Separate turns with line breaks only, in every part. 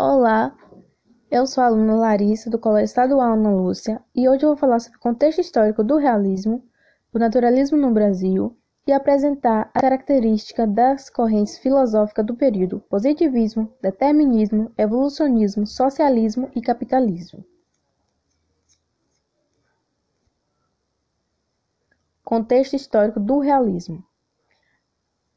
Olá, eu sou a aluna Larissa do Colégio Estadual Ana Lúcia e hoje eu vou falar sobre o contexto histórico do realismo, do naturalismo no Brasil e apresentar a característica das correntes filosóficas do período positivismo, determinismo, evolucionismo, socialismo e capitalismo. Contexto histórico do realismo.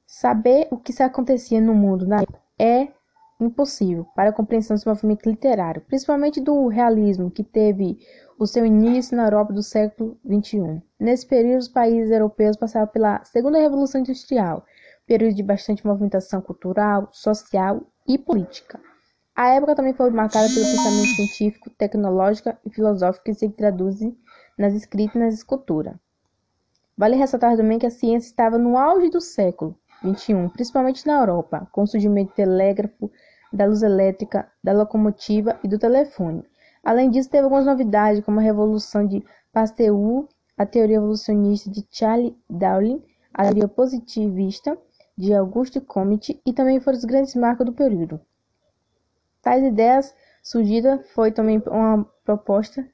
Saber o que se acontecia no mundo na época é impossível para a compreensão desse movimento literário, principalmente do realismo, que teve o seu início na Europa do século XXI. Nesse período, os países europeus passavam pela Segunda Revolução Industrial, período de bastante movimentação cultural, social e política. A época também foi marcada pelo pensamento científico, tecnológico e filosófico que se traduz nas escritas e nas esculturas. Vale ressaltar também que a ciência estava no auge do século XXI, principalmente na Europa, com o surgimento do telégrafo, da luz elétrica, da locomotiva e do telefone. Além disso, teve algumas novidades, como a revolução de Pasteur, a teoria evolucionista de Charles Darwin, a teoria positivista de Auguste Comte e também foram os grandes marcos do período. Tais ideias surgidas foi também uma proposta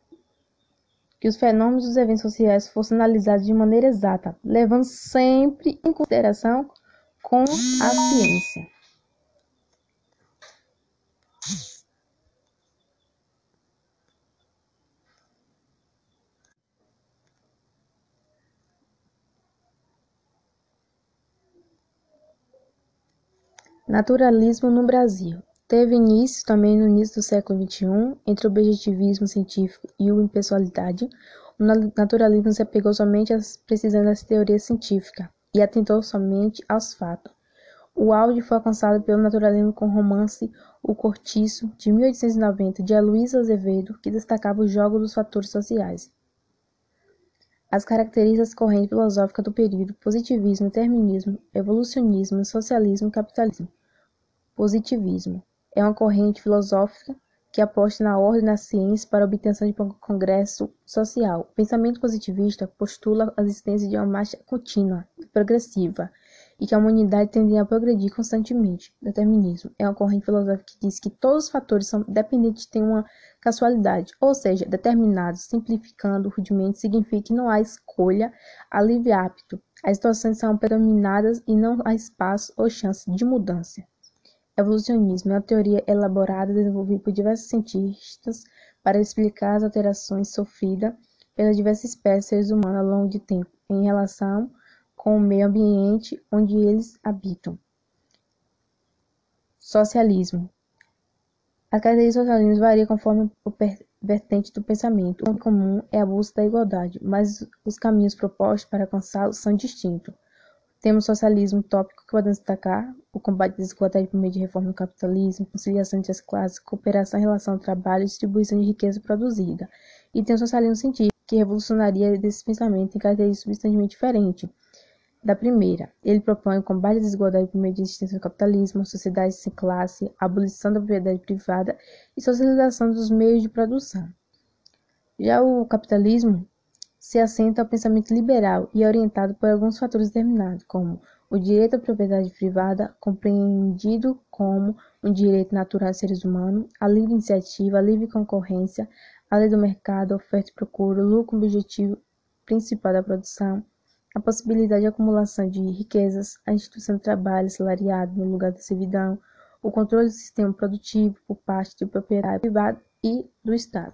que os fenômenos dos eventos sociais fossem analisados de maneira exata, levando sempre em consideração com a ciência. Naturalismo no Brasil. Teve início também no início do século XXI, entre o objetivismo científico e o impessoalidade. O naturalismo se apegou somente às precisões das teorias científicas e atentou somente aos fatos. O auge foi alcançado pelo naturalismo com o romance O Cortiço, de 1890, de Aloysio Azevedo, que destacava o jogo dos fatores sociais. As características correntes filosóficas do período: positivismo, determinismo, evolucionismo, socialismo e capitalismo. Positivismo é uma corrente filosófica que aposta na ordem na ciência para a obtenção de progresso social. O pensamento positivista postula a existência de uma marcha contínua, progressiva, e que a humanidade tende a progredir constantemente. Determinismo é uma corrente filosófica que diz que todos os fatores são dependentes de uma casualidade, ou seja, determinados, simplificando o rudimento, significa que não há escolha a livre apto. As situações são predominadas e não há espaço ou chance de mudança. Evolucionismo é uma teoria elaborada e desenvolvida por diversos cientistas para explicar as alterações sofridas pelas diversas espécies de seres humanos ao longo de tempo em relação com o meio ambiente onde eles habitam. Socialismo. A característica do socialismo varia conforme o vertente do pensamento. O comum é a busca da igualdade, mas os caminhos propostos para alcançá-lo são distintos. Temos socialismo tópico que podemos destacar o combate à desigualdade por meio de reforma do capitalismo, conciliação entre as classes, cooperação em relação ao trabalho e distribuição de riqueza produzida. E tem o socialismo científico, que revolucionaria desse pensamento em características substantivamente diferentes da primeira. Ele propõe o combate à desigualdade por meio de existência do capitalismo, sociedade sem classe, abolição da propriedade privada e socialização dos meios de produção. Já o capitalismo se assenta ao pensamento liberal e é orientado por alguns fatores determinados, como o direito à propriedade privada, compreendido como um direito natural dos seres humanos, a livre iniciativa, a livre concorrência, a lei do mercado, oferta e procura, o lucro objetivo principal da produção, a possibilidade de acumulação de riquezas, a instituição do trabalho salariado no lugar da servidão, o controle do sistema produtivo por parte do proprietário privado e do Estado.